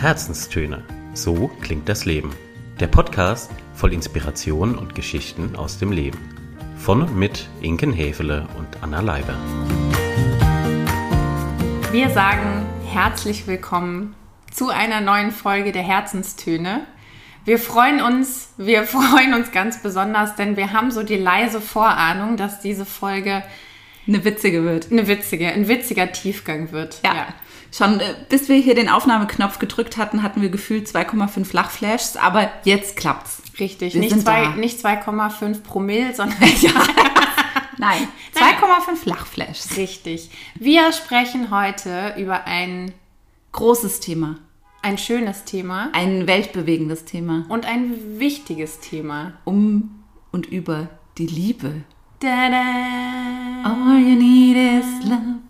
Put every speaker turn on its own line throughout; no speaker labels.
Herzenstöne. So klingt das Leben. Der Podcast voll Inspiration und Geschichten aus dem Leben. Von und mit Inken Hefele und Anna Leiber.
Wir sagen herzlich willkommen zu einer neuen Folge der Herzenstöne. Wir freuen uns, wir freuen uns ganz besonders, denn wir haben so die leise Vorahnung, dass diese Folge
eine witzige wird.
Eine witzige, ein witziger Tiefgang wird.
Ja. ja. Schon äh, bis wir hier den Aufnahmeknopf gedrückt hatten, hatten wir gefühlt 2,5 Lachflashs, aber jetzt klappt's.
Richtig, wir nicht, zwei, nicht 2,5 Promille, sondern
ja. Nein, 2,5 Lachflashs.
Richtig. Wir sprechen heute über ein
großes Thema.
Ein schönes Thema.
Ein weltbewegendes Thema.
Und ein wichtiges Thema.
Um und über die Liebe.
Da, da.
All you need is love.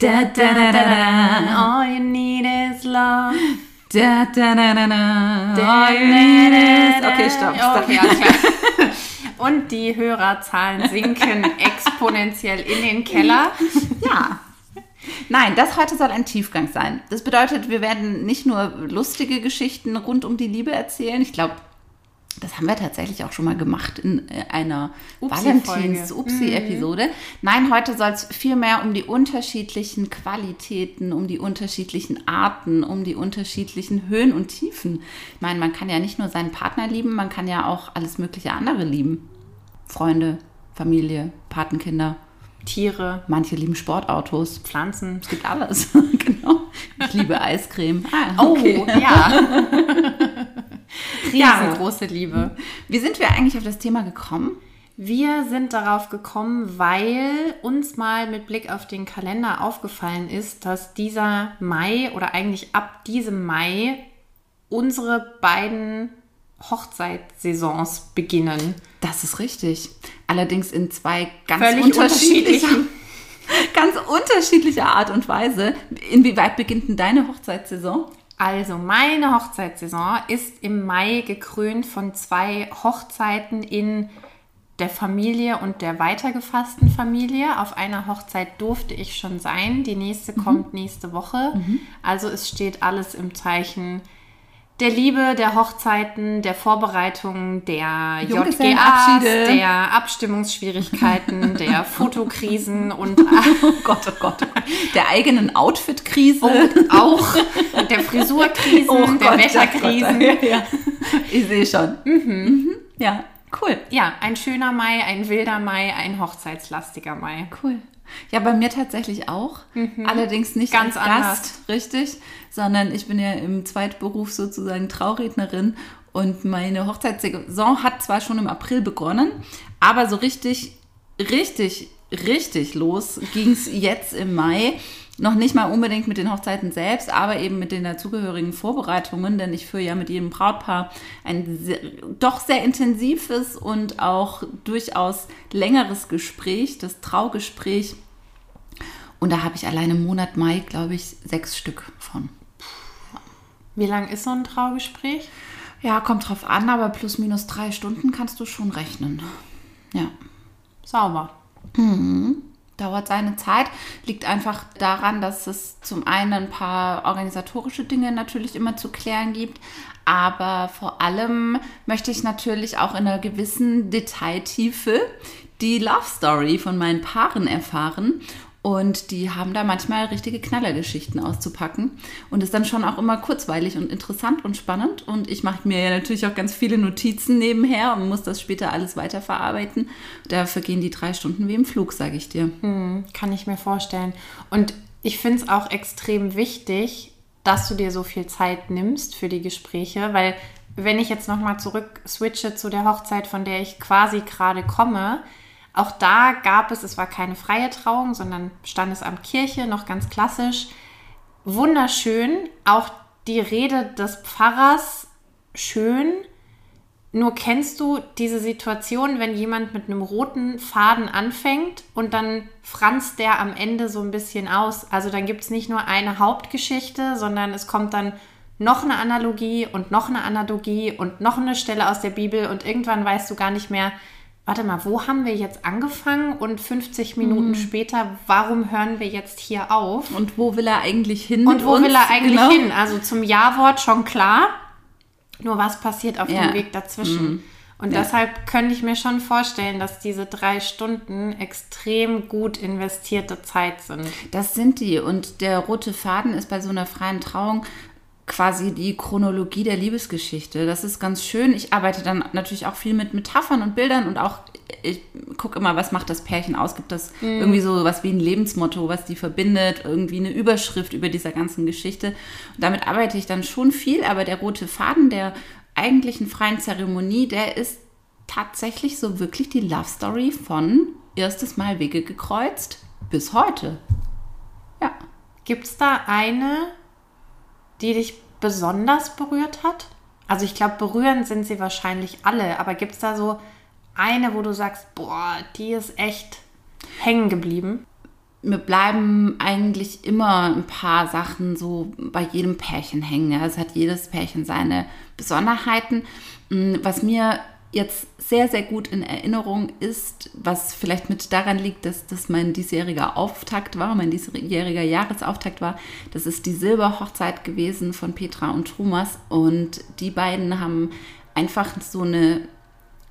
Da, da, da, da, da. All you need is love.
Da, da, da, da, da. All you need is...
Okay, stopp. stopp. Okay, alles klar. Und die Hörerzahlen sinken exponentiell in den Keller.
Ja. Nein, das heute soll ein Tiefgang sein. Das bedeutet, wir werden nicht nur lustige Geschichten rund um die Liebe erzählen. Ich glaube, das haben wir tatsächlich auch schon mal gemacht in äh, einer Valentins-Upsi-Episode. Mhm. Nein, heute soll es vielmehr um die unterschiedlichen Qualitäten, um die unterschiedlichen Arten, um die unterschiedlichen Höhen und Tiefen. Ich meine, man kann ja nicht nur seinen Partner lieben, man kann ja auch alles mögliche andere lieben. Freunde, Familie, Patenkinder.
Tiere.
Manche lieben Sportautos.
Pflanzen.
Es gibt alles. genau. Ich liebe Eiscreme.
Ah, okay. Oh, ja. Riesengroße ja. Liebe.
Wie sind wir eigentlich auf das Thema gekommen?
Wir sind darauf gekommen, weil uns mal mit Blick auf den Kalender aufgefallen ist, dass dieser Mai oder eigentlich ab diesem Mai unsere beiden Hochzeitssaisons beginnen.
Das ist richtig. Allerdings in zwei ganz Völlig unterschiedlichen, ganz unterschiedlicher Art und Weise. Inwieweit beginnt denn deine Hochzeitssaison?
Also, meine Hochzeitssaison ist im Mai gekrönt von zwei Hochzeiten in der Familie und der weitergefassten Familie. Auf einer Hochzeit durfte ich schon sein. Die nächste mhm. kommt nächste Woche. Mhm. Also es steht alles im Zeichen der Liebe, der Hochzeiten, der Vorbereitungen, der JGAs, der Abstimmungsschwierigkeiten, der Fotokrisen und
oh Gott, oh Gott, oh Gott. der eigenen Outfit-Krise.
Und auch der Frisurkrisen, oh der Wetterkrisen.
Ja, ja. Ich sehe schon. Mhm. Mhm. Ja, cool.
Ja, ein schöner Mai, ein wilder Mai, ein hochzeitslastiger Mai.
Cool. Ja, bei mir tatsächlich auch. Mhm. Allerdings nicht
ganz
als Gast, richtig, sondern ich bin ja im Zweitberuf sozusagen Traurednerin und meine Hochzeitssaison hat zwar schon im April begonnen, aber so richtig, richtig, richtig los ging es jetzt im Mai. Noch nicht mal unbedingt mit den Hochzeiten selbst, aber eben mit den dazugehörigen Vorbereitungen, denn ich führe ja mit jedem Brautpaar ein sehr, doch sehr intensives und auch durchaus längeres Gespräch, das Traugespräch. Und da habe ich allein im Monat Mai, glaube ich, sechs Stück von.
Wie lang ist so ein Traugespräch?
Ja, kommt drauf an, aber plus minus drei Stunden kannst du schon rechnen. Ja.
Sauber.
Mhm dauert seine Zeit. Liegt einfach daran, dass es zum einen ein paar organisatorische Dinge natürlich immer zu klären gibt, aber vor allem möchte ich natürlich auch in einer gewissen Detailtiefe die Love Story von meinen Paaren erfahren und die haben da manchmal richtige Knallergeschichten auszupacken. Und ist dann schon auch immer kurzweilig und interessant und spannend. Und ich mache mir ja natürlich auch ganz viele Notizen nebenher und muss das später alles weiterverarbeiten. Da vergehen die drei Stunden wie im Flug, sage ich dir.
Hm, kann ich mir vorstellen. Und ich finde es auch extrem wichtig, dass du dir so viel Zeit nimmst für die Gespräche, weil wenn ich jetzt nochmal zurück switche zu der Hochzeit, von der ich quasi gerade komme, auch da gab es, es war keine freie Trauung, sondern Standesamt Kirche, noch ganz klassisch. Wunderschön. Auch die Rede des Pfarrers schön. Nur kennst du diese Situation, wenn jemand mit einem roten Faden anfängt und dann franzt der am Ende so ein bisschen aus. Also dann gibt es nicht nur eine Hauptgeschichte, sondern es kommt dann noch eine Analogie und noch eine Analogie und noch eine Stelle aus der Bibel und irgendwann weißt du gar nicht mehr, warte mal, wo haben wir jetzt angefangen und 50 Minuten später, warum hören wir jetzt hier auf?
Und wo will er eigentlich hin?
Und wo
uns?
will er eigentlich
Genau.
hin? Also zum Ja-Wort schon klar. Nur was passiert auf
Ja. Mhm.
dem Weg dazwischen? Und
Ja.
deshalb könnte ich mir schon vorstellen, dass diese drei Stunden extrem gut investierte Zeit sind.
Das sind die. Und der rote Faden ist bei so einer freien Trauung quasi die Chronologie der Liebesgeschichte. Das ist ganz schön. Ich arbeite dann natürlich auch viel mit Metaphern und Bildern und auch, ich gucke immer, was macht das Pärchen aus? Gibt das irgendwie so was wie ein Lebensmotto, was die verbindet, irgendwie eine Überschrift über dieser ganzen Geschichte. Und damit arbeite ich dann schon viel, aber der rote Faden der eigentlichen freien Zeremonie, der ist tatsächlich so wirklich die Love Story von erstes Mal Wege gekreuzt bis heute. Ja.
Gibt es da eine, die dich besonders berührt hat? Also ich glaube, berühren sind sie wahrscheinlich alle, aber gibt es da so eine, wo du sagst, boah, die ist echt hängen geblieben?
Mir bleiben eigentlich immer ein paar Sachen so bei jedem Pärchen hängen. Es hat jedes Pärchen seine Besonderheiten. Mm, Was mir jetzt sehr, sehr gut in Erinnerung ist, was vielleicht mit daran liegt, dass das mein diesjähriger Auftakt war, mein diesjähriger Jahresauftakt war. Das ist die Silberhochzeit gewesen von Petra und Thomas. Und die beiden haben einfach so eine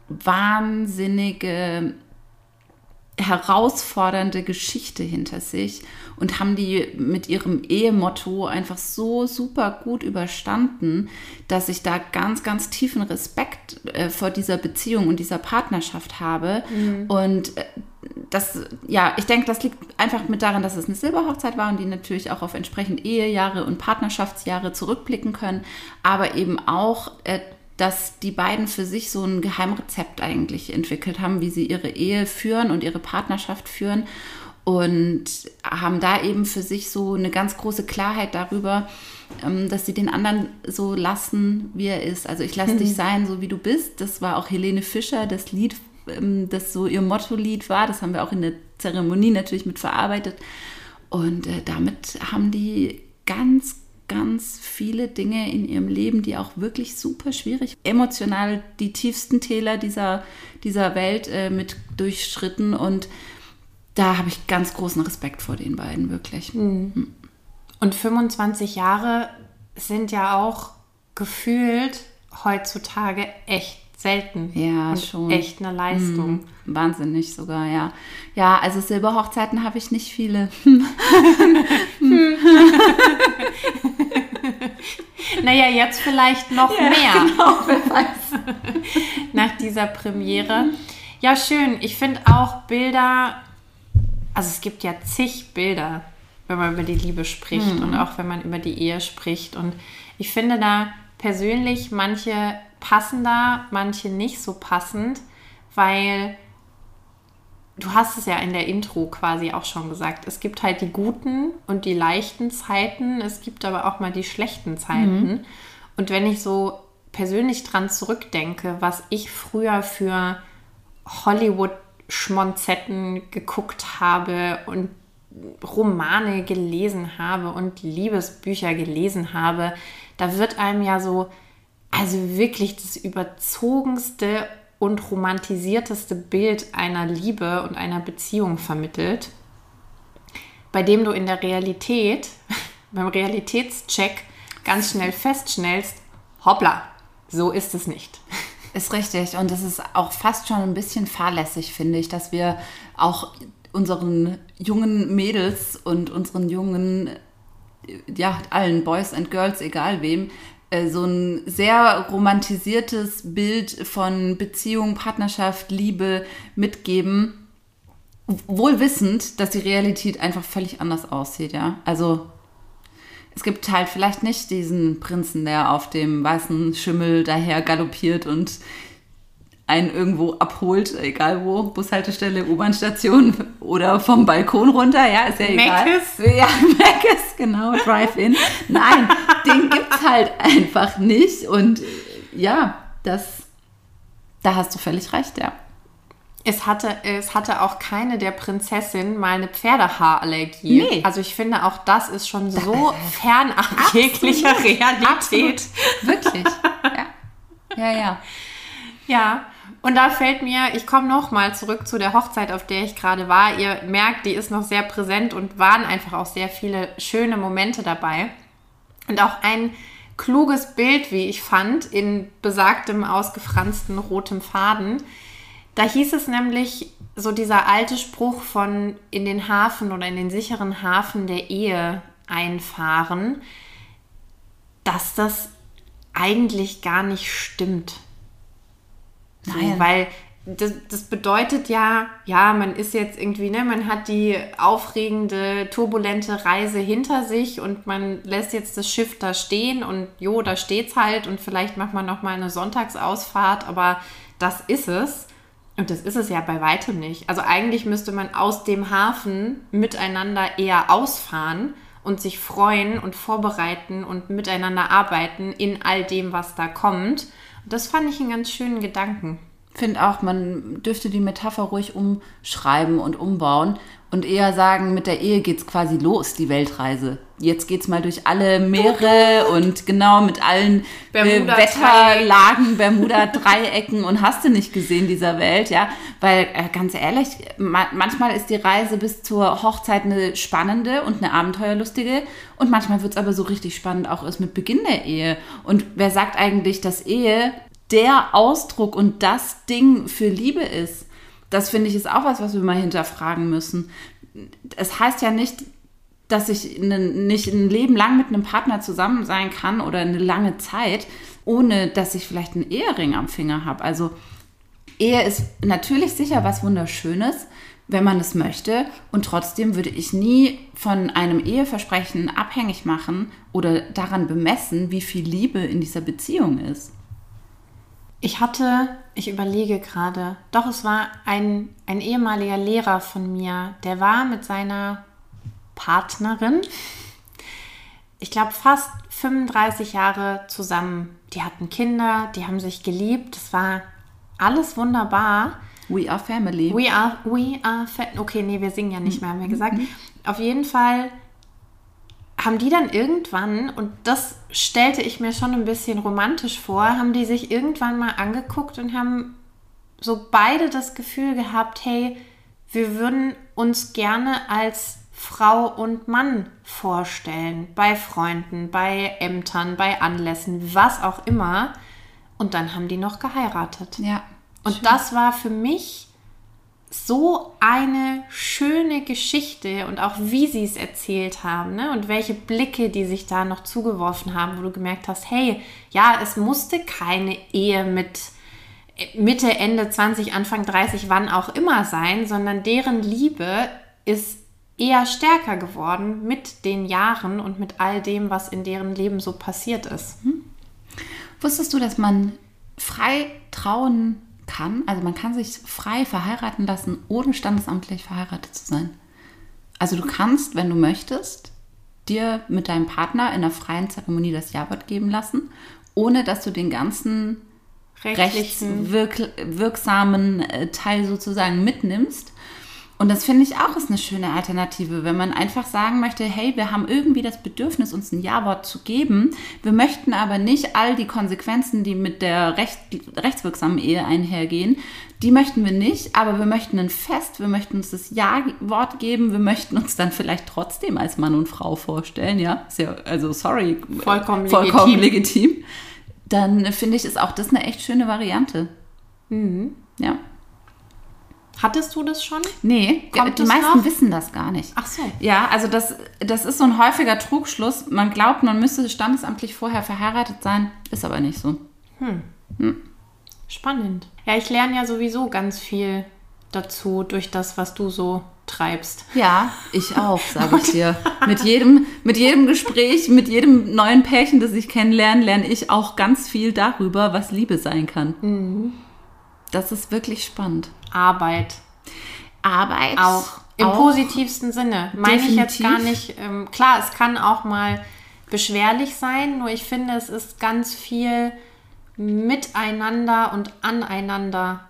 wahnsinnige herausfordernde Geschichte hinter sich und haben die mit ihrem Ehemotto einfach so super gut überstanden, dass ich da ganz, ganz tiefen Respekt äh, vor dieser Beziehung und dieser Partnerschaft habe. Und äh, das, ja, ich denke, das liegt einfach mit daran, dass es eine Silberhochzeit war und die natürlich auch auf entsprechend Ehejahre und Partnerschaftsjahre zurückblicken können, aber eben auch äh, dass die beiden für sich so ein Geheimrezept eigentlich entwickelt haben, wie sie ihre Ehe führen und ihre Partnerschaft führen und haben da eben für sich so eine ganz große Klarheit darüber, ähm, dass sie den anderen so lassen, wie er ist. Also ich lasse dich sein, so wie du bist. Das war auch Helene Fischer, das Lied, ähm, das so ihr Motto-Lied war. Das haben wir auch in der Zeremonie natürlich mit verarbeitet. Und äh, damit haben die ganz, ganz viele Dinge in ihrem Leben, die auch wirklich super schwierig, emotional die tiefsten Täler dieser, dieser Welt äh, mit durchschritten. Und da habe ich ganz großen Respekt vor den beiden, wirklich.
Und 25 Jahre sind ja auch gefühlt heutzutage echt selten.
Ja,
und
schon.
Echt eine Leistung.
Mhm. Wahnsinnig sogar, ja. Ja, also Silberhochzeiten habe ich nicht viele.
Naja, jetzt vielleicht noch mehr
Genau, wer weiß.
nach dieser Premiere. Ja, schön. Ich finde auch Bilder, also es gibt ja zig Bilder, wenn man über die Liebe spricht und auch wenn man über die Ehe spricht. Und ich finde da persönlich manche passender, manche nicht so passend, weil du hast es ja in der Intro quasi auch schon gesagt. Es gibt halt die guten und die leichten Zeiten. Es gibt aber auch mal die schlechten Zeiten. Und wenn ich so persönlich dran zurückdenke, was ich früher für Hollywood-Schmonzetten geguckt habe und Romane gelesen habe und Liebesbücher gelesen habe, da wird einem ja so, also wirklich das überzogenste und romantisierteste Bild einer Liebe und einer Beziehung vermittelt, bei dem du in der Realität, beim Realitätscheck ganz schnell feststellst, hoppla, so ist es nicht.
Ist richtig. Und es ist auch fast schon ein bisschen fahrlässig, finde ich, dass wir auch unseren jungen Mädels und unseren jungen, ja, allen Boys and Girls, egal wem, äh, so ein sehr romantisiertes Bild von Beziehung, Partnerschaft, Liebe mitgeben, wohl wissend, dass die Realität einfach völlig anders aussieht, ja. Also es gibt halt vielleicht nicht diesen Prinzen, der auf dem weißen Schimmel daher galoppiert und einen irgendwo abholt, egal wo, Bushaltestelle, U-Bahn-Station oder vom Balkon runter, ja, ist ja egal.
Meckes?
Ja, Meckes, genau, Drive-In. Nein, den gibt's halt einfach nicht und ja, das, da hast du völlig recht, ja.
Es hatte, es hatte auch keine der Prinzessin mal eine Pferdehaarallergie.
Nee.
Also ich finde, auch das ist schon so fernab jeglicher Realität.
Absolut. Wirklich. Ja. Ja, ja.
Ja, Und da fällt mir, ich komme noch mal zurück zu der Hochzeit, auf der ich gerade war. Ihr merkt, die ist noch sehr präsent und waren einfach auch sehr viele schöne Momente dabei. Und auch ein kluges Bild, wie ich fand, in besagtem ausgefransten rotem Faden. Da hieß es nämlich, so dieser alte Spruch von in den Hafen oder in den sicheren Hafen der Ehe einfahren, dass das eigentlich gar nicht stimmt. So,
Nein.
weil das, das bedeutet ja, ja, man ist jetzt irgendwie, ne, man hat die aufregende, turbulente Reise hinter sich und man lässt jetzt das Schiff da stehen und jo, da steht's halt und vielleicht macht man noch mal eine Sonntagsausfahrt, aber das ist es. Und das ist es ja bei weitem nicht. Also eigentlich müsste man aus dem Hafen miteinander eher ausfahren und sich freuen und vorbereiten und miteinander arbeiten in all dem, was da kommt. Und das fand ich einen ganz schönen Gedanken.
Finde auch, man dürfte die Metapher ruhig umschreiben und umbauen und eher sagen, mit der Ehe geht's quasi los, die Weltreise. Jetzt geht's mal durch alle Meere und genau mit allen äh,
Bermuda-Dreieck.
Wetterlagen, Bermuda-Dreiecken und hast du nicht gesehen dieser Welt, ja? Weil äh, ganz ehrlich, ma manchmal ist die Reise bis zur Hochzeit eine spannende und eine abenteuerlustige und manchmal wird's aber so richtig spannend auch erst mit Beginn der Ehe. Und wer sagt eigentlich, dass Ehe der Ausdruck und das Ding für Liebe ist. Das finde ich ist auch was, was wir mal hinterfragen müssen. Es heißt ja nicht, dass ich ne- nicht ein Leben lang mit einem Partner zusammen sein kann oder eine lange Zeit, ohne dass ich vielleicht einen Ehering am Finger habe. Also Ehe ist natürlich sicher was Wunderschönes, wenn man es möchte. Und trotzdem würde ich nie von einem Eheversprechen abhängig machen oder daran bemessen, wie viel Liebe in dieser Beziehung ist.
Ich hatte, ich überlege gerade, doch es war ein, ein ehemaliger Lehrer von mir, der war mit seiner Partnerin, ich glaube fast 35 Jahre zusammen. Die hatten Kinder, die haben sich geliebt, es war alles wunderbar.
We are family.
We are, we are, fa- okay, nee, wir singen ja nicht mehr, haben wir gesagt. Auf jeden Fall haben die dann irgendwann, und das stellte ich mir schon ein bisschen romantisch vor, haben die sich irgendwann mal angeguckt und haben so beide das Gefühl gehabt, hey, wir würden uns gerne als Frau und Mann vorstellen, bei Freunden, bei Ämtern, bei Anlässen, was auch immer. Und dann haben die noch geheiratet.
ja.
Und das war für mich so eine schöne Geschichte und auch wie sie es erzählt haben ne? und welche Blicke die sich da noch zugeworfen haben, wo du gemerkt hast, hey, ja, es musste keine Ehe mit Mitte, Ende 20, Anfang 30, wann auch immer sein, sondern deren Liebe ist eher stärker geworden mit den Jahren und mit all dem, was in deren Leben so passiert ist.
Wusstest du, dass man frei trauen kann? Also man kann sich frei verheiraten lassen, ohne standesamtlich verheiratet zu sein. Also du kannst, wenn du möchtest, dir mit deinem Partner in einer freien Zeremonie das Jawort geben lassen, ohne dass du den ganzen rechtswirksamen äh, Teil sozusagen mitnimmst. Und das finde ich auch ist eine schöne Alternative, wenn man einfach sagen möchte, hey, wir haben irgendwie das Bedürfnis, uns ein Ja-Wort zu geben. Wir möchten aber nicht all die Konsequenzen, die mit der recht, rechtswirksamen Ehe einhergehen, die möchten wir nicht, aber wir möchten ein Fest, wir möchten uns das Ja-Wort geben, wir möchten uns dann vielleicht trotzdem als Mann und Frau vorstellen, ja, ist ja also sorry,
Vollkommen
vollkommen
legitim.
legitim. Dann finde ich, ist auch das eine echt schöne Variante.
Mhm.
Ja.
Hattest du das schon?
Nee,
Kommt
die meisten
noch?
wissen das gar nicht.
Ach so.
Ja, also das, das ist so ein häufiger Trugschluss. Man glaubt, man müsste standesamtlich vorher verheiratet sein, ist aber nicht so.
Spannend. Ja, ich lerne ja sowieso ganz viel dazu durch das, was du so treibst.
Ja, ich auch, sage ich dir. Mit jedem, mit jedem Gespräch, mit jedem neuen Pärchen, das ich kennenlerne, lerne ich auch ganz viel darüber, was Liebe sein kann. Das ist wirklich spannend.
Arbeit
Arbeit
auch. Im
auch.
positivsten Sinne. Meine ich jetzt gar nicht. Ähm, klar, es kann auch mal beschwerlich sein, nur ich finde, es ist ganz viel miteinander und aneinander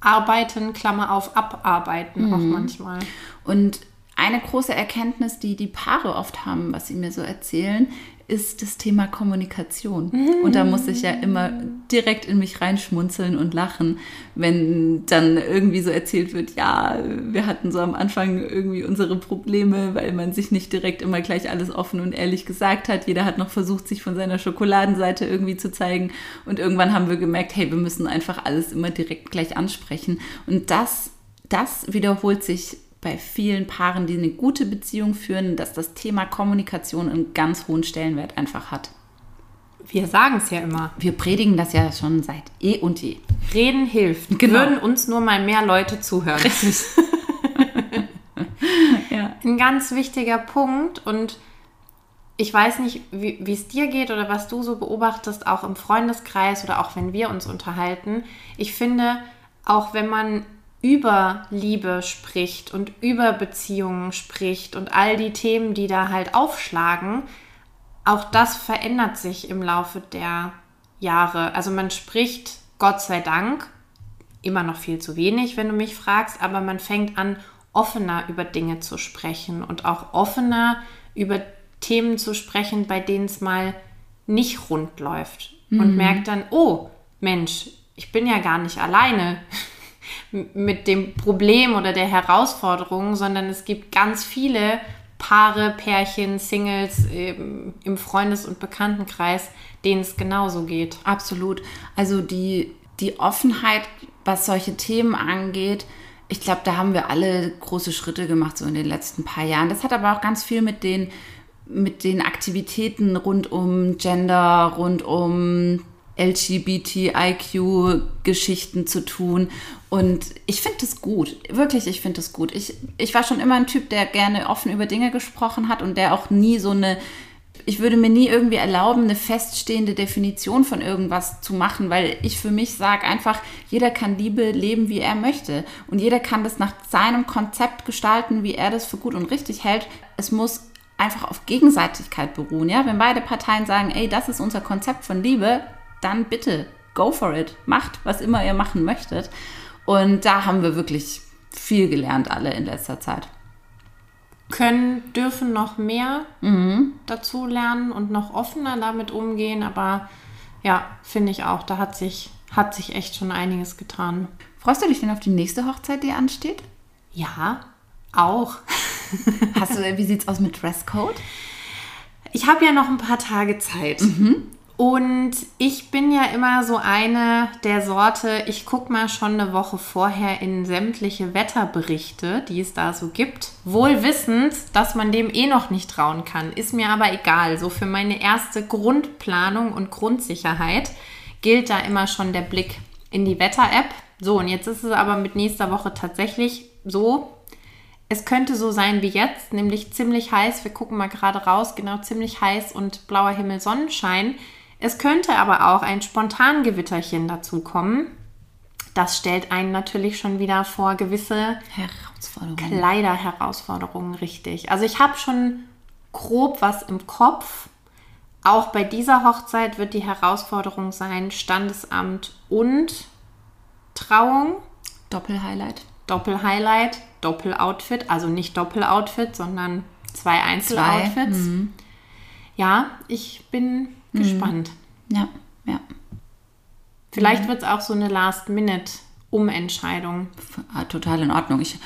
arbeiten, Klammer auf, abarbeiten auch manchmal.
Und eine große Erkenntnis, die die Paare oft haben, was sie mir so erzählen, ist das Thema Kommunikation. Und da muss ich ja immer direkt in mich reinschmunzeln und lachen, wenn dann irgendwie so erzählt wird, ja, wir hatten so am Anfang irgendwie unsere Probleme, weil man sich nicht direkt immer gleich alles offen und ehrlich gesagt hat. Jeder hat noch versucht, sich von seiner Schokoladenseite irgendwie zu zeigen. Und irgendwann haben wir gemerkt, hey, wir müssen einfach alles immer direkt gleich ansprechen. Und das, das wiederholt sich bei vielen Paaren, die eine gute Beziehung führen, dass das Thema Kommunikation einen ganz hohen Stellenwert einfach hat.
Wir sagen es ja immer.
Wir predigen das ja schon seit eh und je.
Reden hilft.
Genau.
Würden uns nur mal mehr Leute zuhören.
Ja.
Ein ganz wichtiger Punkt und ich weiß nicht, wie es dir geht oder was du so beobachtest, auch im Freundeskreis oder auch wenn wir uns unterhalten. Ich finde, auch wenn man über Liebe spricht und über Beziehungen spricht und all die Themen, die da halt aufschlagen, auch das verändert sich im Laufe der Jahre. Also man spricht, Gott sei Dank, immer noch viel zu wenig, wenn du mich fragst, aber man fängt an, offener über Dinge zu sprechen und auch offener über Themen zu sprechen, bei denen es mal nicht rund läuft. Und merkt dann, oh Mensch, ich bin ja gar nicht alleine mit dem Problem oder der Herausforderung, sondern es gibt ganz viele Paare, Pärchen, Singles im Freundes- und Bekanntenkreis, denen es genauso geht.
Absolut. Also die, die Offenheit, was solche Themen angeht, ich glaube, da haben wir alle große Schritte gemacht, so in den letzten paar Jahren. Das hat aber auch ganz viel mit den, mit den Aktivitäten rund um Gender, rund um LGBTIQ-Geschichten zu tun. Und ich finde das gut. Wirklich, ich finde das gut. Ich, ich war schon immer ein Typ, der gerne offen über Dinge gesprochen hat und der auch nie so eine ich würde mir nie irgendwie erlauben, eine feststehende Definition von irgendwas zu machen, weil ich für mich sage einfach, jeder kann Liebe leben, wie er möchte. Und jeder kann das nach seinem Konzept gestalten, wie er das für gut und richtig hält. Es muss einfach auf Gegenseitigkeit beruhen. Ja? Wenn beide Parteien sagen, ey, das ist unser Konzept von Liebe, dann bitte, go for it. Macht, was immer ihr machen möchtet. Und da haben wir wirklich viel gelernt, alle in letzter Zeit
können, dürfen noch mehr dazu lernen und noch offener damit umgehen. Aber ja, finde ich auch, da hat sich, hat sich echt schon einiges getan.
Freust du dich denn auf die nächste Hochzeit, die ansteht?
Ja, auch.
Hast du, wie sieht's aus mit Dresscode?
Ich habe ja noch ein paar Tage Zeit. Und ich bin ja immer so eine der Sorte, ich gucke mal schon eine Woche vorher in sämtliche Wetterberichte, die es da so gibt. Wohl wissend, dass man dem eh noch nicht trauen kann. Ist mir aber egal. So für meine erste Grundplanung und Grundsicherheit gilt da immer schon der Blick in die Wetter-App. So, und jetzt ist es aber mit nächster Woche tatsächlich so, es könnte so sein wie jetzt, nämlich ziemlich heiß. Wir gucken mal gerade raus, genau ziemlich heiß und blauer Himmel, Sonnenschein. Es könnte aber auch ein Spontangewitterchen dazu kommen. Das stellt einen natürlich schon wieder vor gewisse
Herausforderung.
Kleiderherausforderungen, richtig. Also ich habe schon grob was im Kopf. Auch bei dieser Hochzeit wird die Herausforderung sein, Standesamt und Trauung.
Doppelhighlight.
Doppelhighlight, Doppeloutfit, also nicht Doppeloutfit, sondern zwei Einzeloutfits. Ja, ich bin gespannt.
Ja, ja.
Vielleicht wird es auch so eine Last-Minute-Umentscheidung.
Ah, Total in Ordnung. Ich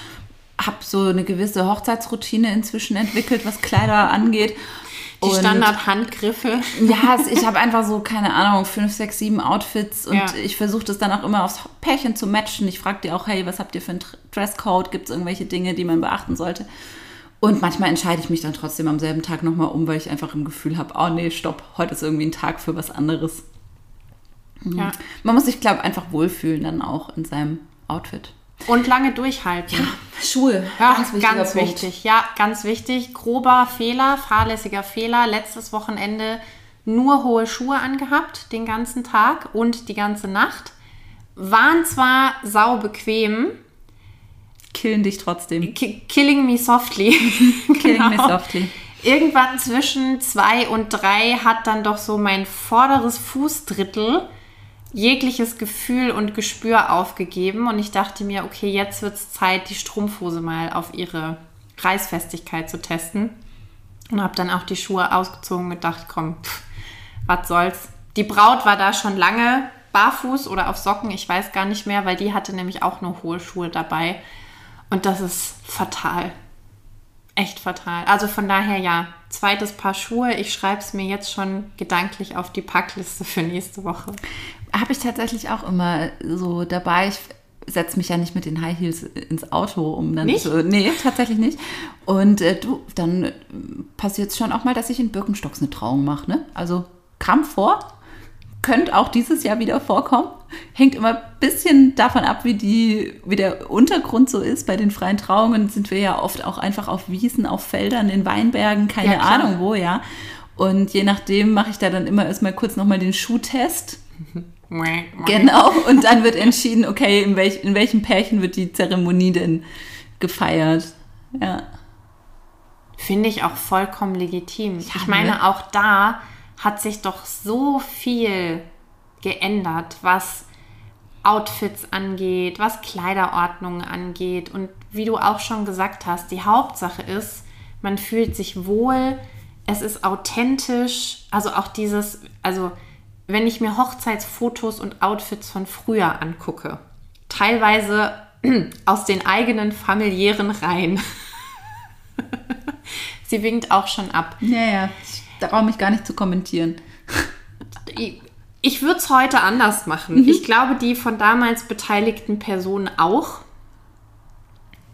habe so eine gewisse Hochzeitsroutine inzwischen entwickelt, was Kleider angeht.
Die Standard-Handgriffe.
Ja, ich habe einfach so, keine Ahnung, fünf, sechs, sieben Outfits und
Ja.
ich versuche das dann auch immer aufs Pärchen zu matchen. Ich frage die auch, hey, was habt ihr für einen Dresscode? Gibt es irgendwelche Dinge, die man beachten sollte? Und manchmal entscheide ich mich dann trotzdem am selben Tag nochmal um, weil ich einfach im Gefühl habe, oh nee, stopp, heute ist irgendwie ein Tag für was anderes.
Ja.
Man muss sich, glaube ich, einfach wohlfühlen dann auch in seinem Outfit.
Und lange durchhalten.
Schuhe,
Ja,
ganz
ganz, wichtig. Ja, ganz wichtig. Grober Fehler, fahrlässiger Fehler. Letztes Wochenende nur hohe Schuhe angehabt, den ganzen Tag und die ganze Nacht. Waren zwar sau bequem,
Killen dich trotzdem.
ki- killing me softly.
Killing me
Genau.
softly.
Irgendwann zwischen zwei und drei hat dann doch so mein vorderes Fußdrittel jegliches Gefühl und Gespür aufgegeben und ich dachte mir, okay, jetzt wird es Zeit, die Strumpfhose mal auf ihre Reißfestigkeit zu testen. Und habe dann auch die Schuhe ausgezogen und gedacht, komm, pff, was soll's. Die Braut war da schon lange barfuß oder auf Socken, ich weiß gar nicht mehr, weil die hatte nämlich auch nur hohe Schuhe dabei. Und das ist fatal. Echt fatal. Also von daher ja, zweites Paar Schuhe. Ich schreibe es mir jetzt schon gedanklich auf die Packliste für nächste Woche.
Habe ich tatsächlich auch immer so dabei. Ich setze mich ja nicht mit den High Heels ins Auto, um dann
Nicht?
so. Nee, tatsächlich nicht. Und äh, du, dann passiert es schon auch mal, dass ich in Birkenstocks eine Trauung mache. Ne? Also kam vor, könnte auch dieses Jahr wieder vorkommen. Hängt immer ein bisschen davon ab, wie, die, wie der Untergrund so ist. Bei den freien Trauungen sind wir ja oft auch einfach auf Wiesen, auf Feldern, in Weinbergen, keine
Ja.
Ahnung wo, ja. Und je nachdem mache ich da dann immer erstmal kurz nochmal den Schuhtest. Genau, und dann wird entschieden, okay, in, welch, in welchem Pärchen wird die Zeremonie denn gefeiert. Ja.
Finde ich auch vollkommen legitim. ich
ne?
meine, auch da hat sich doch so viel geändert, was Outfits angeht, was Kleiderordnung angeht. Und wie du auch schon gesagt hast, die Hauptsache ist, man fühlt sich wohl, es ist authentisch. Also auch dieses, also wenn ich mir Hochzeitsfotos und Outfits von früher angucke, teilweise aus den eigenen familiären Reihen. Sie winkt auch schon ab.
Naja, ich traue mich gar nicht zu kommentieren.
Ich, würde es heute anders machen.
Mhm.
Ich glaube, die von damals beteiligten Personen auch.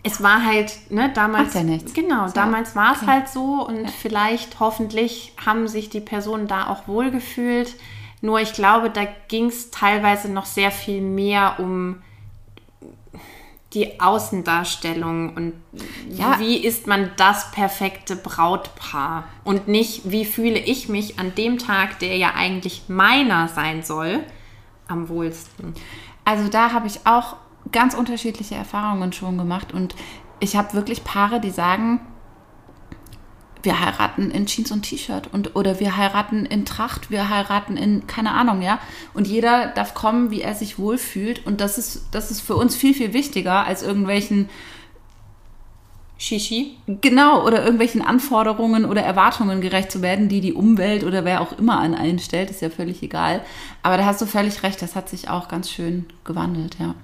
Es war halt, ne, damals.
Macht ja nichts.
Genau,
So,
damals war es
okay.
halt so und vielleicht, hoffentlich, haben sich die Personen da auch wohlgefühlt. Nur ich glaube, da ging es teilweise noch sehr viel mehr um die Außendarstellung und
Ja.
wie ist man das perfekte Brautpaar und nicht, wie fühle ich mich an dem Tag, der ja eigentlich meiner sein soll, am wohlsten.
Also da habe ich auch ganz unterschiedliche Erfahrungen schon gemacht und ich habe wirklich Paare, die sagen, wir heiraten in Jeans und T-Shirt und oder wir heiraten in Tracht, wir heiraten in keine Ahnung, ja. Und jeder darf kommen, wie er sich wohlfühlt und das ist das ist für uns viel viel wichtiger als irgendwelchen
Shishi?
genau oder irgendwelchen Anforderungen oder Erwartungen gerecht zu werden, die die Umwelt oder wer auch immer an einen stellt, ist ja völlig egal. Aber da hast du völlig recht, das hat sich auch ganz schön gewandelt, ja.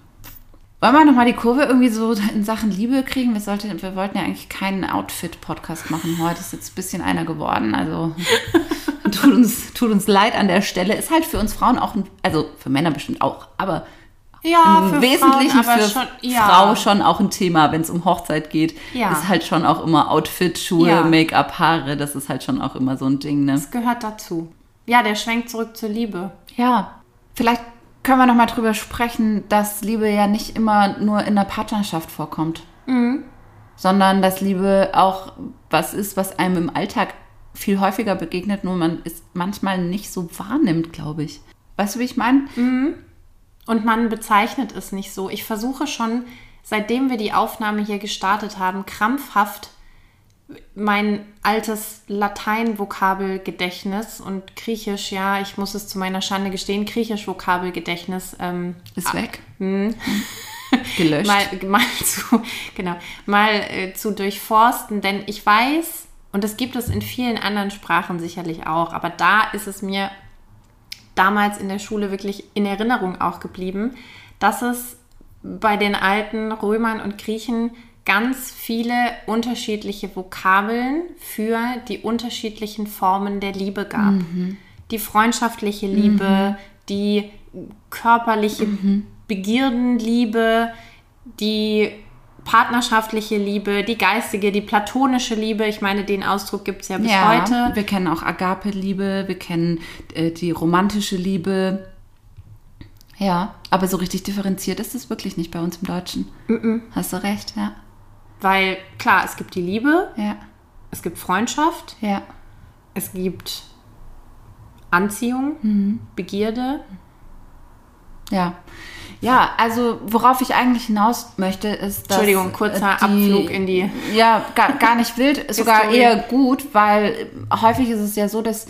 Wollen wir nochmal die Kurve irgendwie so in Sachen Liebe kriegen? Wir, sollte, wir wollten ja eigentlich keinen Outfit-Podcast machen. Heute ist jetzt ein bisschen einer geworden. Also tut uns, tut uns leid an der Stelle. Ist halt für uns Frauen auch, ein, also für Männer bestimmt auch, aber
Ja,
im Wesentlichen
Frauen,
für
schon, ja.
Frau schon auch ein Thema, wenn es um Hochzeit geht.
Ja.
Ist halt schon auch immer Outfit, Schuhe,
Ja.
Make-up, Haare. Das ist halt schon auch immer so ein Ding, ne?
Das gehört dazu. Ja, der schwenkt zurück zur Liebe.
Ja, vielleicht können wir noch mal drüber sprechen, dass Liebe ja nicht immer nur in der Partnerschaft vorkommt, sondern dass Liebe auch was ist, was einem im Alltag viel häufiger begegnet, nur man es manchmal nicht so wahrnimmt, glaube ich. Weißt du, wie ich meine?
Und man bezeichnet es nicht so. Ich versuche schon, seitdem wir die Aufnahme hier gestartet haben, krampfhaft mein altes Latein-Vokabelgedächtnis und Griechisch, ja, ich muss es zu meiner Schande gestehen, Griechisch-Vokabelgedächtnis ähm,
Ist weg. Gelöscht.
mal, mal zu, genau, mal äh, zu durchforsten, denn ich weiß, und das gibt es in vielen anderen Sprachen sicherlich auch, aber da ist es mir damals in der Schule wirklich in Erinnerung auch geblieben, dass es bei den alten Römern und Griechen ganz viele unterschiedliche Vokabeln für die unterschiedlichen Formen der Liebe gab. Die freundschaftliche Liebe, die körperliche Begierdenliebe, die partnerschaftliche Liebe, die geistige, die platonische Liebe. Ich meine, den Ausdruck gibt es ja bis
ja,
heute.
wir kennen auch Agape-Liebe, wir kennen äh, die romantische Liebe. Ja, aber so richtig differenziert ist es wirklich nicht bei uns im Deutschen. Hast du recht, ja.
Weil klar, es gibt die Liebe,
Ja,
es gibt Freundschaft,
ja.
es gibt Anziehung, Begierde.
Ja. Ja, also worauf ich eigentlich hinaus möchte, ist, dass.
Entschuldigung, kurzer
äh,
Abflug in die-
Ja, gar, gar nicht wild, sogar eher gut, weil häufig ist es ja so, dass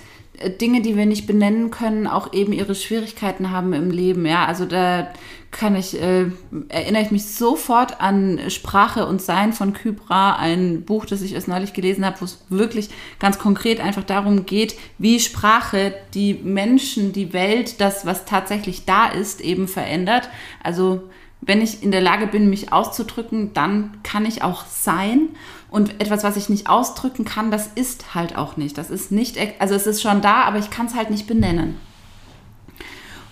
Dinge, die wir nicht benennen können, auch eben ihre Schwierigkeiten haben im Leben. Ja, also da kann ich, äh, erinnere ich mich sofort an Sprache und Sein von Kybra, ein Buch, das ich erst neulich gelesen habe, wo es wirklich ganz konkret einfach darum geht, wie Sprache die Menschen, die Welt, das, was tatsächlich da ist, eben verändert. Also wenn ich in der Lage bin, mich auszudrücken, dann kann ich auch sein. Und etwas, was ich nicht ausdrücken kann, das ist halt auch nicht. Das ist nicht, also es ist schon da, aber ich kann es halt nicht benennen.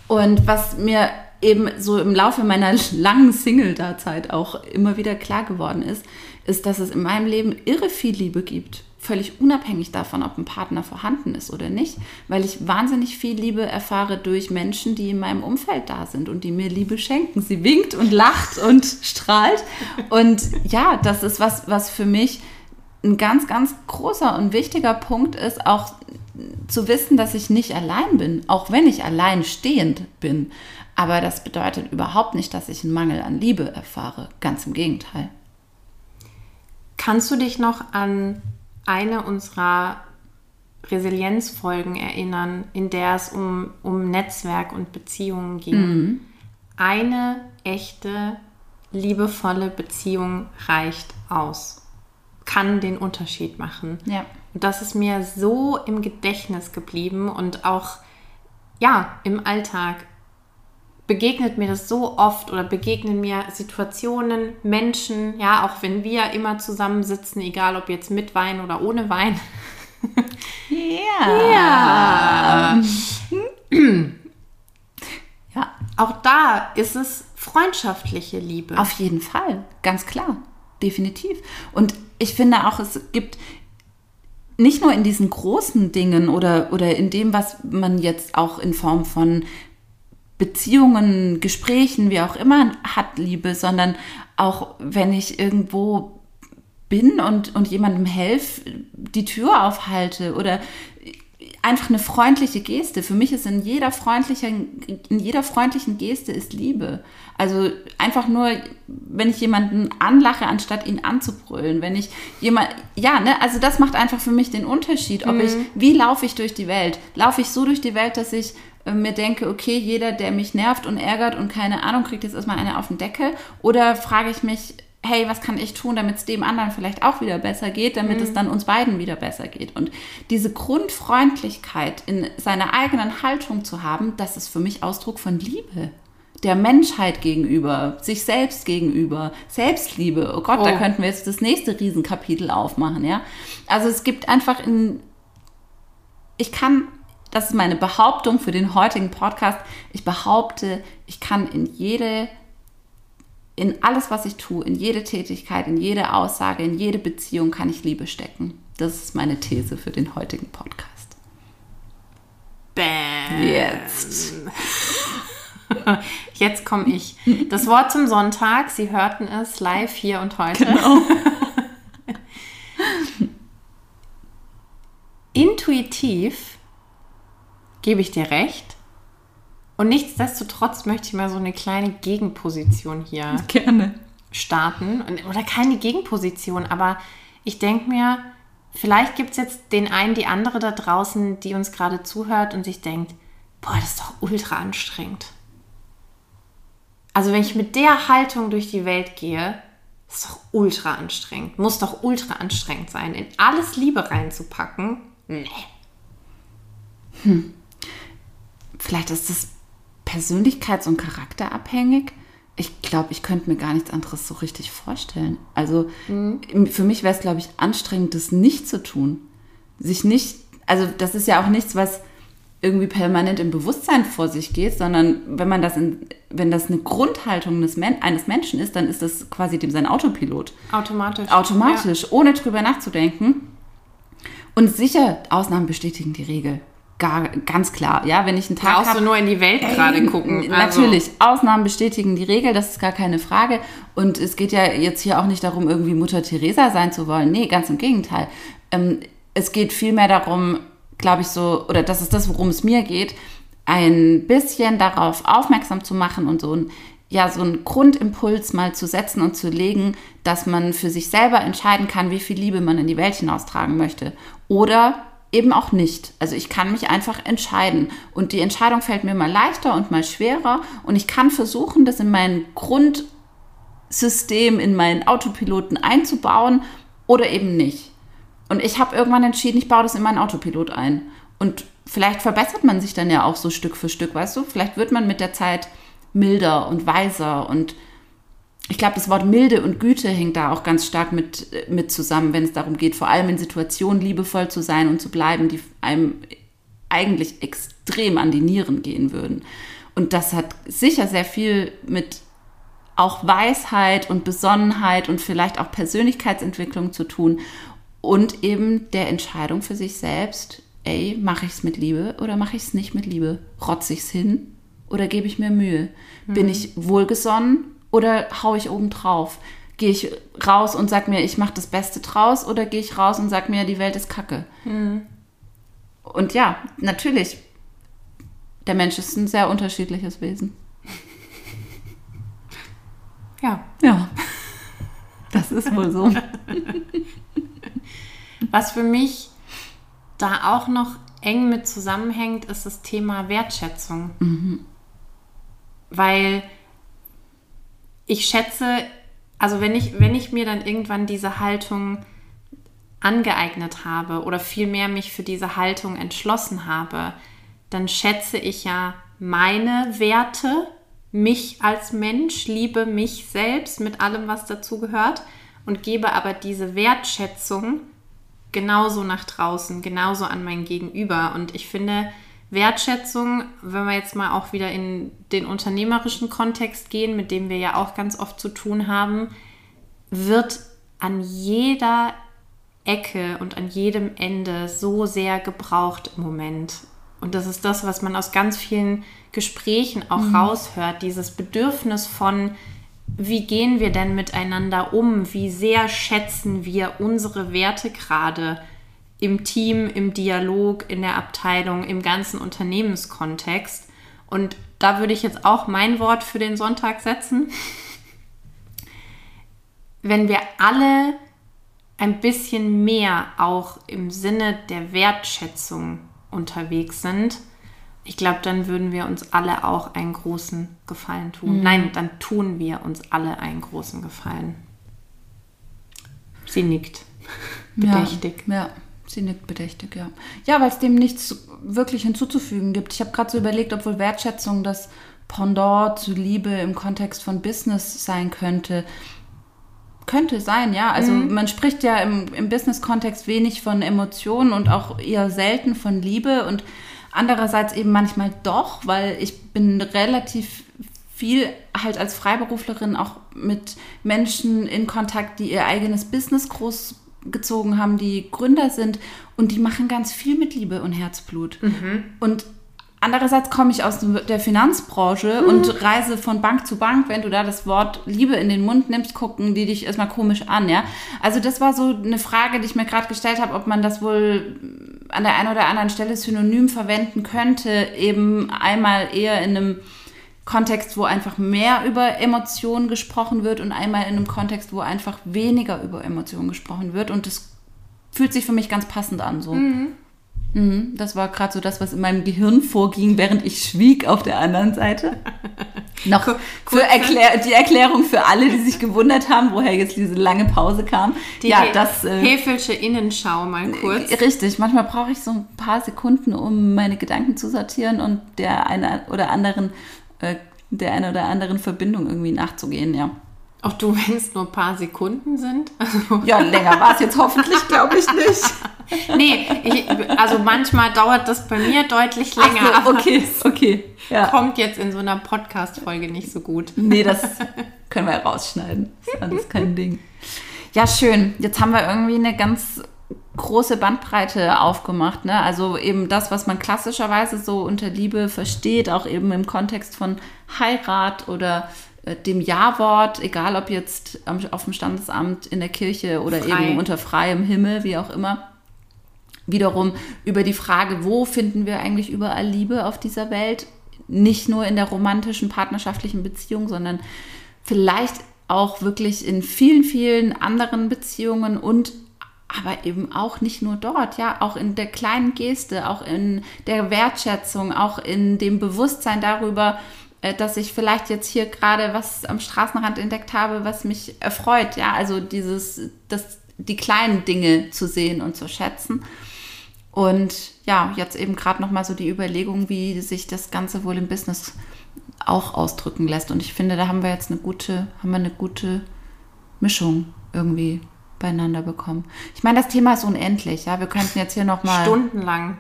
Und was mir eben so im Laufe meiner langen Single-Darzeit auch immer wieder klar geworden ist, ist, dass es in meinem Leben irre viel Liebe gibt. Völlig unabhängig davon, ob ein Partner vorhanden ist oder nicht, weil ich wahnsinnig viel Liebe erfahre durch Menschen, die in meinem Umfeld da sind und die mir Liebe schenken. Sie winkt und lacht und strahlt. Und ja, das ist was, was für mich ein ganz, ganz großer und wichtiger Punkt ist, auch zu wissen, dass ich nicht allein bin, auch wenn ich allein stehend bin. Aber das bedeutet überhaupt nicht, dass ich einen Mangel an Liebe erfahre. Ganz im Gegenteil.
Kannst du dich noch an eine unserer Resilienzfolgen erinnern, in der es um, um Netzwerk und Beziehungen ging? Mhm. Eine echte, liebevolle Beziehung reicht aus, kann den Unterschied machen.
Ja.
Und das ist mir so im Gedächtnis geblieben und auch ja, im Alltag begegnet mir das so oft oder begegnen mir Situationen, Menschen, ja, auch wenn wir immer zusammensitzen, egal ob jetzt mit Wein oder ohne Wein.
Ja.
Ja. ja. Auch da ist es freundschaftliche Liebe.
Auf jeden Fall, ganz klar, definitiv. Und ich finde auch, es gibt nicht nur in diesen großen Dingen oder, oder in dem, was man jetzt auch in Form von Beziehungen, Gesprächen, wie auch immer hat Liebe, sondern auch wenn ich irgendwo bin und, und jemandem helfe, die Tür aufhalte oder einfach eine freundliche Geste. Für mich ist in jeder freundlichen, in jeder freundlichen Geste ist Liebe. Also einfach nur, wenn ich jemanden anlache, anstatt ihn anzubrüllen, wenn ich jemand, ja, ne, also das macht einfach für mich den Unterschied, ob mhm. ich, wie laufe ich durch die Welt? Laufe ich so durch die Welt, dass ich mir denke, okay, jeder, der mich nervt und ärgert und keine Ahnung, kriegt jetzt erstmal eine auf den Deckel? Oder frage ich mich, hey, was kann ich tun, damit es dem anderen vielleicht auch wieder besser geht, damit mhm. es dann uns beiden wieder besser geht? Und diese Grundfreundlichkeit in seiner eigenen Haltung zu haben, das ist für mich Ausdruck von Liebe der Menschheit gegenüber, sich selbst gegenüber, Selbstliebe. Oh Gott, oh. da könnten wir jetzt das nächste Riesenkapitel aufmachen, ja. Also es gibt einfach in, ich kann das ist meine Behauptung für den heutigen Podcast. Ich behaupte, ich kann in jede, in alles, was ich tue, in jede Tätigkeit, in jede Aussage, in jede Beziehung kann ich Liebe stecken. Das ist meine These für den heutigen Podcast.
Bam.
Jetzt.
Jetzt komme ich. Das Wort zum Sonntag, Sie hörten es live hier und heute.
Genau.
Intuitiv gebe ich dir recht. Und nichtsdestotrotz möchte ich mal so eine kleine Gegenposition hier
Gerne.
starten. Oder keine Gegenposition, aber ich denke mir, vielleicht gibt es jetzt den einen, die andere da draußen, die uns gerade zuhört und sich denkt, boah, das ist doch ultra anstrengend. Also wenn ich mit der Haltung durch die Welt gehe, ist doch ultra anstrengend. Muss doch ultra anstrengend sein, in alles Liebe reinzupacken. Nee.
Hm vielleicht ist das persönlichkeits- und charakterabhängig. Ich glaube, ich könnte mir gar nichts anderes so richtig vorstellen. Also mhm. für mich wäre es, glaube ich, anstrengend, das nicht zu tun. Sich nicht, also das ist ja auch nichts, was irgendwie permanent im Bewusstsein vor sich geht, sondern wenn man das in, wenn das eine Grundhaltung des Men eines Menschen ist, dann ist das quasi dem sein Autopilot.
Automatisch.
Automatisch, ja. ohne drüber nachzudenken. Und sicher, Ausnahmen bestätigen die Regel gar, ganz klar. Ja, wenn ich einen Tag
habe. du nur in die Welt gerade gucken.
Also. Natürlich, Ausnahmen bestätigen die Regel, das ist gar keine Frage. Und es geht ja jetzt hier auch nicht darum, irgendwie Mutter Teresa sein zu wollen. Nee, ganz im Gegenteil. Ähm, es geht vielmehr darum, glaube ich, so, oder das ist das, worum es mir geht, ein bisschen darauf aufmerksam zu machen und so ein, ja, so einen Grundimpuls mal zu setzen und zu legen, dass man für sich selber entscheiden kann, wie viel Liebe man in die Welt hinaustragen möchte. Oder eben auch nicht. Also ich kann mich einfach entscheiden. Und die Entscheidung fällt mir mal leichter und mal schwerer. Und ich kann versuchen, das in mein Grundsystem, in meinen Autopiloten einzubauen oder eben nicht. Und ich habe irgendwann entschieden, ich baue das in meinen Autopilot ein. Und vielleicht verbessert man sich dann ja auch so Stück für Stück, weißt du? Vielleicht wird man mit der Zeit milder und weiser und ich glaube, das Wort Milde und Güte hängt da auch ganz stark mit, mit zusammen, wenn es darum geht, vor allem in Situationen liebevoll zu sein und zu bleiben, die einem eigentlich extrem an die Nieren gehen würden. Und das hat sicher sehr viel mit auch Weisheit und Besonnenheit und vielleicht auch Persönlichkeitsentwicklung zu tun und eben der Entscheidung für sich selbst, ey, mache ich es mit Liebe oder mache ich es nicht mit Liebe? Rotze ich es hin oder gebe ich mir Mühe? Mhm. Bin ich wohlgesonnen oder haue ich oben drauf? Gehe ich raus und sag mir, ich mache das Beste draus oder gehe ich raus und sag mir, die Welt ist kacke? Mhm. Und ja, natürlich, der Mensch ist ein sehr unterschiedliches Wesen.
Ja.
Ja. Das ist wohl so.
Was für mich da auch noch eng mit zusammenhängt, ist das Thema Wertschätzung. Mhm. Weil ich schätze, also wenn ich, wenn ich mir dann irgendwann diese Haltung angeeignet habe oder vielmehr mich für diese Haltung entschlossen habe, dann schätze ich ja meine Werte, mich als Mensch, liebe mich selbst mit allem, was dazu gehört und gebe aber diese Wertschätzung genauso nach draußen, genauso an mein Gegenüber. Und ich finde, Wertschätzung, wenn wir jetzt mal auch wieder in den unternehmerischen Kontext gehen, mit dem wir ja auch ganz oft zu tun haben, wird an jeder Ecke und an jedem Ende so sehr gebraucht im Moment. Und das ist das, was man aus ganz vielen Gesprächen auch mhm. raushört, dieses Bedürfnis von, wie gehen wir denn miteinander um? Wie sehr schätzen wir unsere Werte gerade im Team, im Dialog, in der Abteilung, im ganzen Unternehmenskontext? Und da würde ich jetzt auch mein Wort für den Sonntag setzen. Wenn wir alle ein bisschen mehr auch im Sinne der Wertschätzung unterwegs sind, ich glaube, dann würden wir uns alle auch einen großen Gefallen tun. Mhm. Nein, dann tun wir uns alle einen großen Gefallen. Sie nickt.
Bedächtig. Ja, ja, sie nickt bedächtig, ja. Ja, weil es dem nichts wirklich hinzuzufügen gibt. Ich habe gerade so überlegt, ob wohl Wertschätzung das Pendant zu Liebe im Kontext von Business sein könnte. Könnte sein, ja. Also mhm. man spricht ja im, im Business-Kontext wenig von Emotionen und auch eher selten von Liebe und Andererseits eben manchmal doch, weil ich bin relativ viel halt als Freiberuflerin auch mit Menschen in Kontakt, die ihr eigenes Business großgezogen haben, die Gründer sind und die machen ganz viel mit Liebe und Herzblut. Mhm. Und andererseits komme ich aus der Finanzbranche mhm. und reise von Bank zu Bank. Wenn du da das Wort Liebe in den Mund nimmst, gucken die dich erstmal komisch an, ja. Also das war so eine Frage, die ich mir gerade gestellt habe, ob man das wohl an der einen oder anderen Stelle synonym verwenden könnte, eben einmal eher in einem Kontext, wo einfach mehr über Emotionen gesprochen wird und einmal in einem Kontext, wo einfach weniger über Emotionen gesprochen wird. Und das fühlt sich für mich ganz passend an. So. Mhm. Mhm, das war gerade so das, was in meinem Gehirn vorging, während ich schwieg auf der anderen Seite. Noch für Erklär die Erklärung für alle, die sich gewundert haben, woher jetzt diese lange Pause kam.
Die ja, das äh, Hefelsche Innenschau mal kurz.
Richtig, manchmal brauche ich so ein paar Sekunden, um meine Gedanken zu sortieren und der eine oder anderen äh, der eine oder anderen Verbindung irgendwie nachzugehen, ja.
Auch du, wenn es nur ein paar Sekunden sind?
ja, länger war es jetzt hoffentlich, glaube ich nicht.
nee, ich, also manchmal dauert das bei mir deutlich länger.
So, okay, okay.
Ja. Kommt jetzt in so einer Podcast-Folge nicht so gut.
Nee, das können wir rausschneiden. Das ist alles kein Ding. Ja, schön. Jetzt haben wir irgendwie eine ganz große Bandbreite aufgemacht. Ne? Also eben das, was man klassischerweise so unter Liebe versteht, auch eben im Kontext von Heirat oder äh, dem Ja-Wort, egal ob jetzt auf dem Standesamt, in der Kirche oder Frei. eben unter freiem Himmel, wie auch immer. Wiederum über die Frage, wo finden wir eigentlich überall Liebe auf dieser Welt? Nicht nur in der romantischen, partnerschaftlichen Beziehung, sondern vielleicht auch wirklich in vielen, vielen anderen Beziehungen und aber eben auch nicht nur dort, ja, auch in der kleinen Geste, auch in der Wertschätzung, auch in dem Bewusstsein darüber, äh, dass ich vielleicht jetzt hier gerade was am Straßenrand entdeckt habe, was mich erfreut, ja, also dieses, das, die kleinen Dinge zu sehen und zu schätzen. Und ja, jetzt eben gerade nochmal so die Überlegung, wie sich das Ganze wohl im Business auch ausdrücken lässt. Und ich finde, da haben wir jetzt eine gute, haben wir eine gute Mischung irgendwie beieinander bekommen. Ich meine, das Thema ist unendlich, ja. Wir könnten jetzt hier nochmal.
Stundenlang.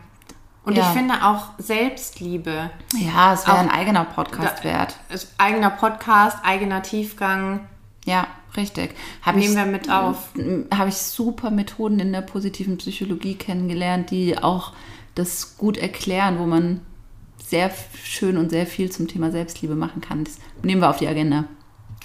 Und
Ja.
ich finde auch Selbstliebe.
Ja, es wäre ein eigener Podcast
Da-
wert.
Eigener Podcast, eigener Tiefgang.
Ja, richtig. Hab
Nehmen
ich-
wir mit auf.
habe ich super Methoden in der positiven Psychologie kennengelernt, die auch das gut erklären, wo man sehr schön und sehr viel zum Thema Selbstliebe machen kann. Das nehmen wir auf die Agenda.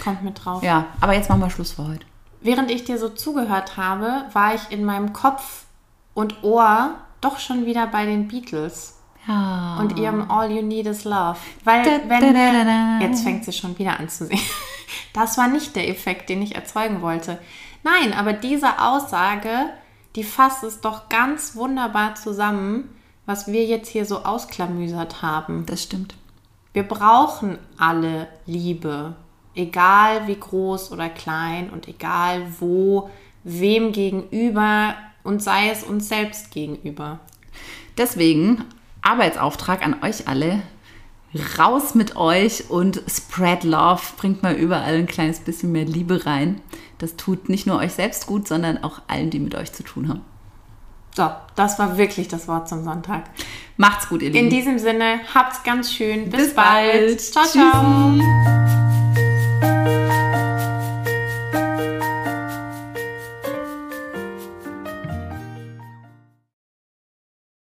Kommt mit drauf.
Ja, aber jetzt machen wir Schluss für heute.
Während ich dir so zugehört habe, war ich in meinem Kopf und Ohr doch schon wieder bei den Beatles
Ja.
und ihrem All You Need Is Love. Weil, wenn
da, da, da.
jetzt fängt sie schon wieder an zu singen. Das war nicht der Effekt, den ich erzeugen wollte. Nein, aber diese Aussage, die fasst es doch ganz wunderbar zusammen, was wir jetzt hier so ausklamüsert haben.
Das stimmt.
Wir brauchen alle Liebe, egal wie groß oder klein und egal wo, wem gegenüber und sei es uns selbst gegenüber.
Deswegen Arbeitsauftrag an euch alle. Raus mit euch und spread love. Bringt mal überall ein kleines bisschen mehr Liebe rein. Das tut nicht nur euch selbst gut, sondern auch allen, die mit euch zu tun haben.
So, das war wirklich das Wort zum Sonntag.
Macht's gut, ihr Lieben.
In diesem Sinne, habt's ganz schön. Bis,
Bis bald.
bald. Ciao, ciao.
Tschüssi.